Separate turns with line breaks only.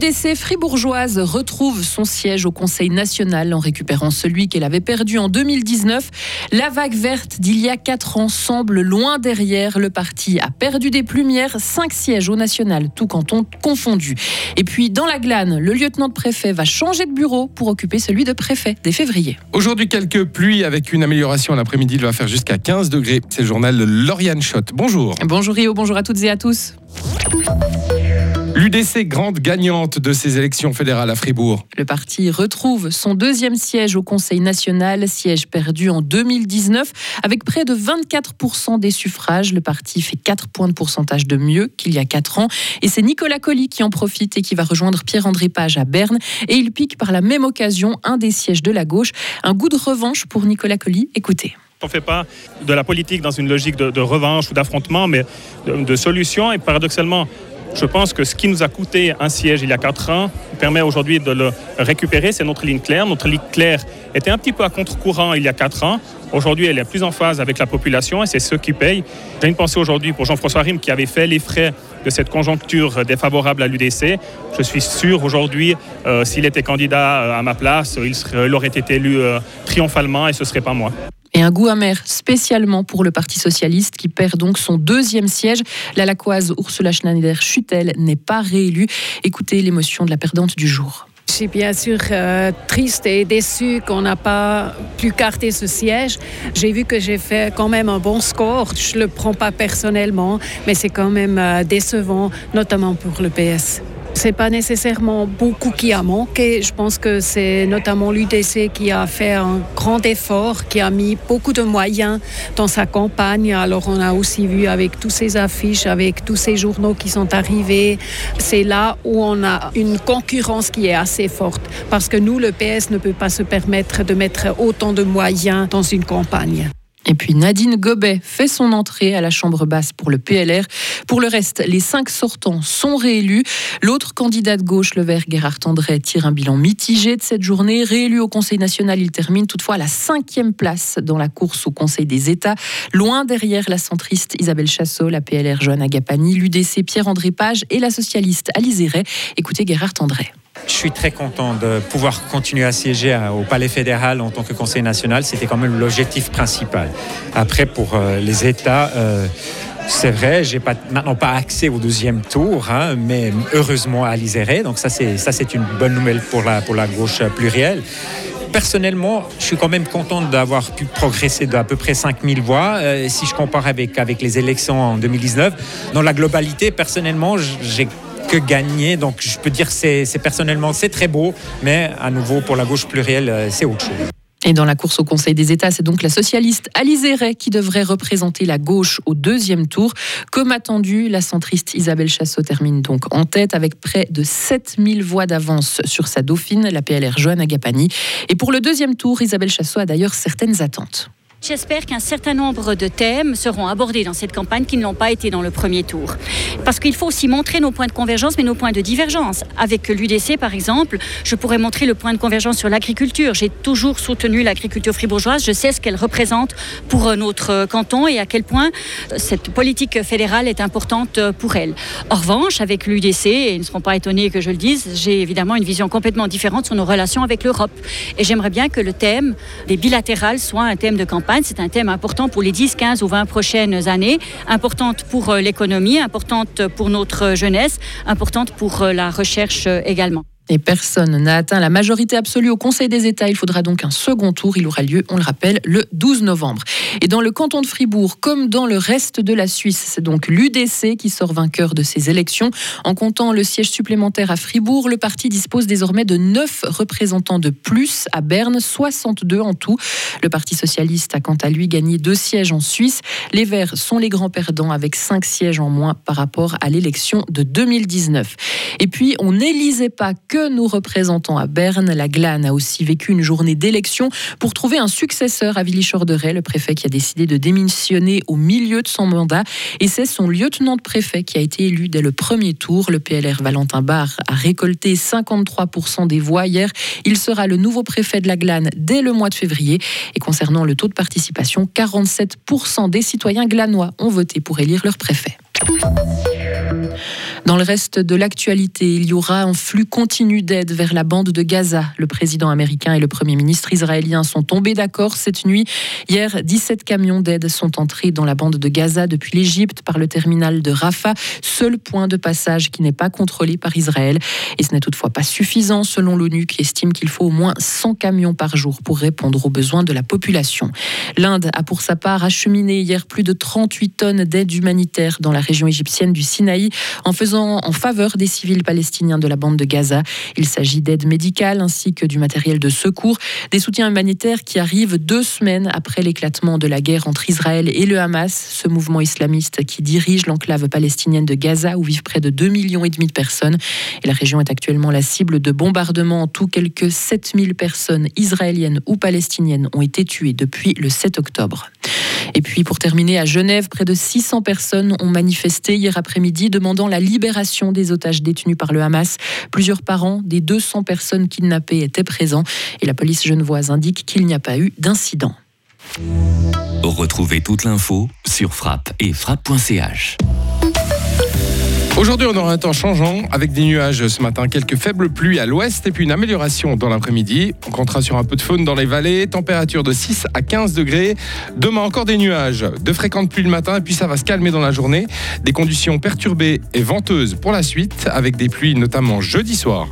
L'UDC fribourgeoise retrouve son siège au Conseil national en récupérant celui qu'elle avait perdu en 2019. La vague verte d'il y a quatre ans semble loin derrière. Le parti a perdu des plumières, cinq sièges au national, tout canton confondu. Et puis dans la glane, le lieutenant de préfet va changer de bureau pour occuper celui de préfet dès février.
Aujourd'hui, quelques pluies avec une amélioration l'après-midi. Il va faire jusqu'à 15 degrés. C'est le journal Lauriane Schott. Bonjour.
Bonjour Rio, bonjour à toutes et à tous.
L'UDC, grande gagnante de ces élections fédérales à Fribourg.
Le parti retrouve son deuxième siège au Conseil national, siège perdu en 2019. Avec près de 24% des suffrages, le parti fait 4 points de pourcentage de mieux qu'il y a 4 ans. Et c'est Nicolas Colli qui en profite et qui va rejoindre Pierre-André Page à Berne. Et il pique par la même occasion un des sièges de la gauche. Un goût de revanche pour Nicolas Colli. Écoutez.
On ne fait pas de la politique dans une logique de, revanche ou d'affrontement, mais de, de solution. Et paradoxalement, je pense que ce qui nous a coûté un siège il y a quatre ans permet aujourd'hui de le récupérer. C'est notre ligne claire. Notre ligne claire était un petit peu à contre-courant il y a quatre ans. Aujourd'hui, elle est plus en phase avec la population et c'est ceux qui payent. J'ai une pensée aujourd'hui pour Jean-François Rim qui avait fait les frais de cette conjoncture défavorable à l'UDC. Je suis sûr aujourd'hui, euh, s'il était candidat euh, à ma place, il, aurait été élu euh, triomphalement et ce ne serait pas moi
et un goût amer spécialement pour le Parti socialiste qui perd donc son deuxième siège. La Lacoise Ursula Schneider-Schutel n'est pas réélue. Écoutez l'émotion de la perdante du jour.
Je suis bien sûr euh, triste et déçue qu'on n'a pas pu carter ce siège. J'ai vu que j'ai fait quand même un bon score. Je ne le prends pas personnellement, mais c'est quand même euh, décevant, notamment pour le PS. C'est pas nécessairement beaucoup qui a manqué. Je pense que c'est notamment l'UDC qui a fait un grand effort, qui a mis beaucoup de moyens dans sa campagne. Alors on a aussi vu avec tous ces affiches, avec tous ces journaux qui sont arrivés, c'est là où on a une concurrence qui est assez forte. Parce que nous, le PS ne peut pas se permettre de mettre autant de moyens dans une campagne.
Et puis Nadine Gobet fait son entrée à la Chambre basse pour le PLR. Pour le reste, les cinq sortants sont réélus. L'autre candidat de gauche, le vert Gérard André, tire un bilan mitigé de cette journée. Réélu au Conseil national, il termine toutefois à la cinquième place dans la course au Conseil des États, loin derrière la centriste Isabelle Chassot, la PLR Joanne Agapani, l'UDC Pierre-André Page et la socialiste Alice Écoutez Gérard André.
Je suis très content de pouvoir continuer à siéger au Palais fédéral en tant que Conseil national. C'était quand même l'objectif principal. Après, pour euh, les États, euh, c'est vrai, j'ai pas maintenant pas accès au deuxième tour, hein, mais heureusement à l'Iséré. Donc ça, c'est ça, c'est une bonne nouvelle pour la pour la gauche plurielle. Personnellement, je suis quand même content d'avoir pu progresser d'à peu près 5000 voix. Euh, si je compare avec, avec les élections en 2019, dans la globalité, personnellement, j'ai que gagner. Donc je peux dire c'est personnellement c'est très beau, mais à nouveau pour la gauche plurielle euh, c'est autre chose.
Et dans la course au Conseil des États, c'est donc la socialiste Alizé Ray qui devrait représenter la gauche au deuxième tour. Comme attendu, la centriste Isabelle Chassot termine donc en tête avec près de 7000 voix d'avance sur sa dauphine, la PLR Joanne Agapani. Et pour le deuxième tour, Isabelle Chassot a d'ailleurs certaines attentes.
J'espère qu'un certain nombre de thèmes seront abordés dans cette campagne qui ne l'ont pas été dans le premier tour. Parce qu'il faut aussi montrer nos points de convergence, mais nos points de divergence. Avec l'UDC, par exemple, je pourrais montrer le point de convergence sur l'agriculture. J'ai toujours soutenu l'agriculture fribourgeoise. Je sais ce qu'elle représente pour notre canton et à quel point cette politique fédérale est importante pour elle. En revanche, avec l'UDC, et ils ne seront pas étonnés que je le dise, j'ai évidemment une vision complètement différente sur nos relations avec l'Europe. Et j'aimerais bien que le thème des bilatérales soit un thème de campagne c'est un thème important pour les 10, 15 ou 20 prochaines années, importante pour euh, l'économie, importante pour notre jeunesse, importante pour euh, la recherche euh, également.
Et personne n'a atteint la majorité absolue au Conseil des États. Il faudra donc un second tour. Il aura lieu, on le rappelle, le 12 novembre. Et dans le canton de Fribourg, comme dans le reste de la Suisse, c'est donc l'UDC qui sort vainqueur de ces élections. En comptant le siège supplémentaire à Fribourg, le parti dispose désormais de 9 représentants de plus à Berne, 62 en tout. Le Parti socialiste a quant à lui gagné deux sièges en Suisse. Les Verts sont les grands perdants avec 5 sièges en moins par rapport à l'élection de 2019. Et puis, on n'élisait pas que nous représentons à Berne. La Glane a aussi vécu une journée d'élection pour trouver un successeur à Willy Chorderet, le préfet qui a décidé de démissionner au milieu de son mandat. Et c'est son lieutenant de préfet qui a été élu dès le premier tour. Le PLR Valentin Barre a récolté 53% des voix hier. Il sera le nouveau préfet de la Glane dès le mois de février. Et concernant le taux de participation, 47% des citoyens glanois ont voté pour élire leur préfet. Dans le reste de l'actualité, il y aura un flux continu d'aide vers la bande de Gaza. Le président américain et le premier ministre israélien sont tombés d'accord cette nuit. Hier, 17 camions d'aide sont entrés dans la bande de Gaza depuis l'Égypte par le terminal de Rafah, seul point de passage qui n'est pas contrôlé par Israël. Et ce n'est toutefois pas suffisant selon l'ONU qui estime qu'il faut au moins 100 camions par jour pour répondre aux besoins de la population. L'Inde a pour sa part acheminé hier plus de 38 tonnes d'aide humanitaire dans la région égyptienne du Sinaï en faisant en faveur des civils palestiniens de la bande de Gaza. Il s'agit d'aide médicale ainsi que du matériel de secours, des soutiens humanitaires qui arrivent deux semaines après l'éclatement de la guerre entre Israël et le Hamas, ce mouvement islamiste qui dirige l'enclave palestinienne de Gaza où vivent près de 2 millions et demi de personnes. Et la région est actuellement la cible de bombardements. En tout, quelques 7000 personnes israéliennes ou palestiniennes ont été tuées depuis le 7 octobre. Et puis pour terminer, à Genève, près de 600 personnes ont manifesté hier après-midi demandant la libération des otages détenus par le Hamas. Plusieurs parents des 200 personnes kidnappées étaient présents et la police genevoise indique qu'il n'y a pas eu d'incident.
Retrouvez toute l'info sur frappe et frappe.ch.
Aujourd'hui, on aura un temps changeant avec des nuages ce matin, quelques faibles pluies à l'ouest et puis une amélioration dans l'après-midi. On comptera sur un peu de faune dans les vallées, température de 6 à 15 degrés. Demain, encore des nuages, de fréquentes pluies le matin et puis ça va se calmer dans la journée. Des conditions perturbées et venteuses pour la suite avec des pluies notamment jeudi soir.